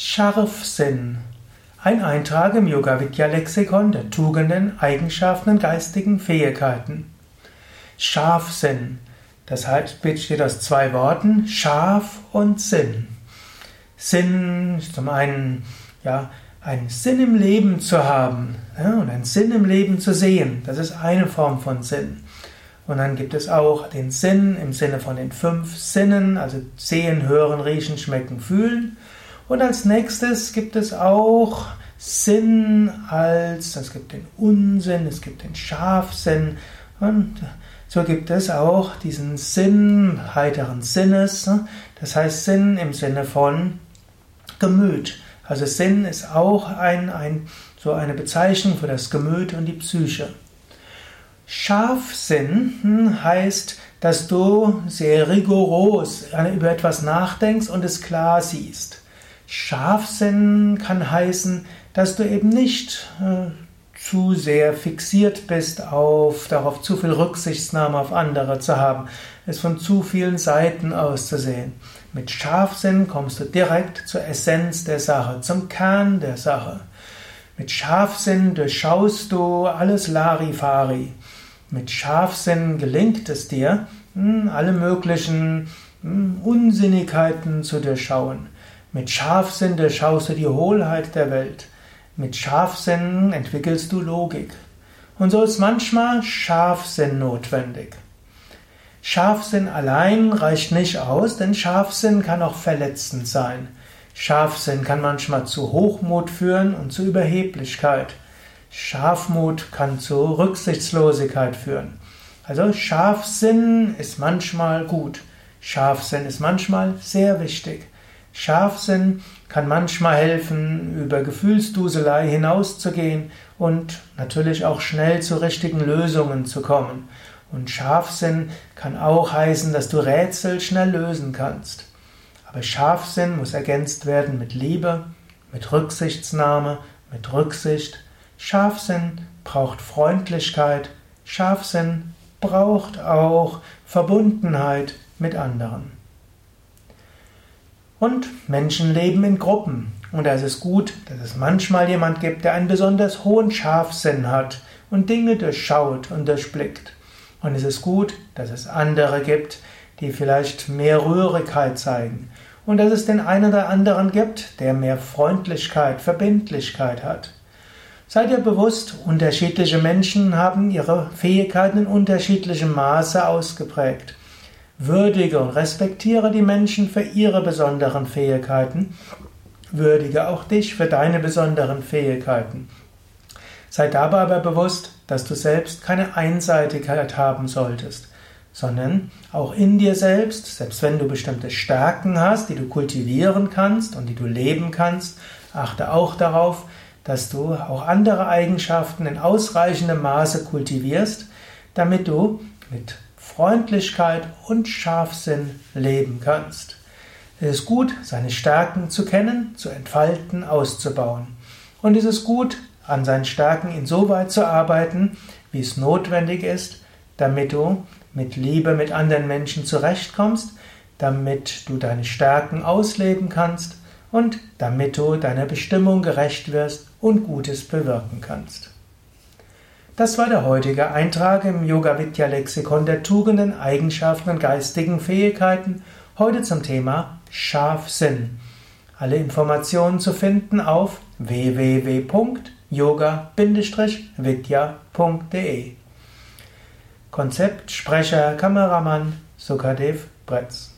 Scharfsinn. Ein Eintrag im Yoga Vidya Lexikon der Tugenden, Eigenschaften und geistigen Fähigkeiten. Scharfsinn. Das heißt, besteht aus zwei Worten, scharf und Sinn. Sinn ist zum einen, ja, einen Sinn im Leben zu haben ja, und einen Sinn im Leben zu sehen. Das ist eine Form von Sinn. Und dann gibt es auch den Sinn im Sinne von den fünf Sinnen, also sehen, hören, riechen, schmecken, fühlen. Und als nächstes gibt es auch Sinn als, es gibt den Unsinn, es gibt den Scharfsinn und so gibt es auch diesen Sinn heiteren Sinnes. Das heißt Sinn im Sinne von Gemüt. Also Sinn ist auch ein, ein, so eine Bezeichnung für das Gemüt und die Psyche. Scharfsinn heißt, dass du sehr rigoros über etwas nachdenkst und es klar siehst. Scharfsinn kann heißen, dass du eben nicht äh, zu sehr fixiert bist auf darauf zu viel Rücksichtnahme auf andere zu haben, es von zu vielen Seiten auszusehen. Mit Scharfsinn kommst du direkt zur Essenz der Sache, zum Kern der Sache. Mit Scharfsinn durchschaust du alles Larifari. Mit Scharfsinn gelingt es dir, hm, alle möglichen hm, Unsinnigkeiten zu durchschauen. Mit Scharfsinn durchschaust du die Hohlheit der Welt. Mit Scharfsinn entwickelst du Logik. Und so ist manchmal Scharfsinn notwendig. Scharfsinn allein reicht nicht aus, denn Scharfsinn kann auch verletzend sein. Scharfsinn kann manchmal zu Hochmut führen und zu Überheblichkeit. Scharfmut kann zu Rücksichtslosigkeit führen. Also Scharfsinn ist manchmal gut. Scharfsinn ist manchmal sehr wichtig. Scharfsinn kann manchmal helfen, über Gefühlsduselei hinauszugehen und natürlich auch schnell zu richtigen Lösungen zu kommen. Und Scharfsinn kann auch heißen, dass du Rätsel schnell lösen kannst. Aber Scharfsinn muss ergänzt werden mit Liebe, mit Rücksichtsnahme, mit Rücksicht, Scharfsinn braucht Freundlichkeit, Scharfsinn braucht auch Verbundenheit mit anderen. Und Menschen leben in Gruppen. Und da ist es gut, dass es manchmal jemand gibt, der einen besonders hohen Scharfsinn hat und Dinge durchschaut und durchblickt. Und es ist gut, dass es andere gibt, die vielleicht mehr Rührigkeit zeigen. Und dass es den einen oder anderen gibt, der mehr Freundlichkeit, Verbindlichkeit hat. Seid ihr bewusst, unterschiedliche Menschen haben ihre Fähigkeiten in unterschiedlichem Maße ausgeprägt. Würdige und respektiere die Menschen für ihre besonderen Fähigkeiten. Würdige auch dich für deine besonderen Fähigkeiten. Sei dabei aber bewusst, dass du selbst keine Einseitigkeit haben solltest, sondern auch in dir selbst, selbst wenn du bestimmte Stärken hast, die du kultivieren kannst und die du leben kannst, achte auch darauf, dass du auch andere Eigenschaften in ausreichendem Maße kultivierst, damit du mit Freundlichkeit und Scharfsinn leben kannst. Es ist gut, seine Stärken zu kennen, zu entfalten, auszubauen. Und es ist gut, an seinen Stärken insoweit zu arbeiten, wie es notwendig ist, damit du mit Liebe mit anderen Menschen zurechtkommst, damit du deine Stärken ausleben kannst und damit du deiner Bestimmung gerecht wirst und Gutes bewirken kannst. Das war der heutige Eintrag im Yoga Vidya Lexikon der Tugenden, Eigenschaften und geistigen Fähigkeiten, heute zum Thema Scharfsinn. Alle Informationen zu finden auf www.yoga-vidya.de Konzept, Sprecher, Kameramann Sukadev Bretz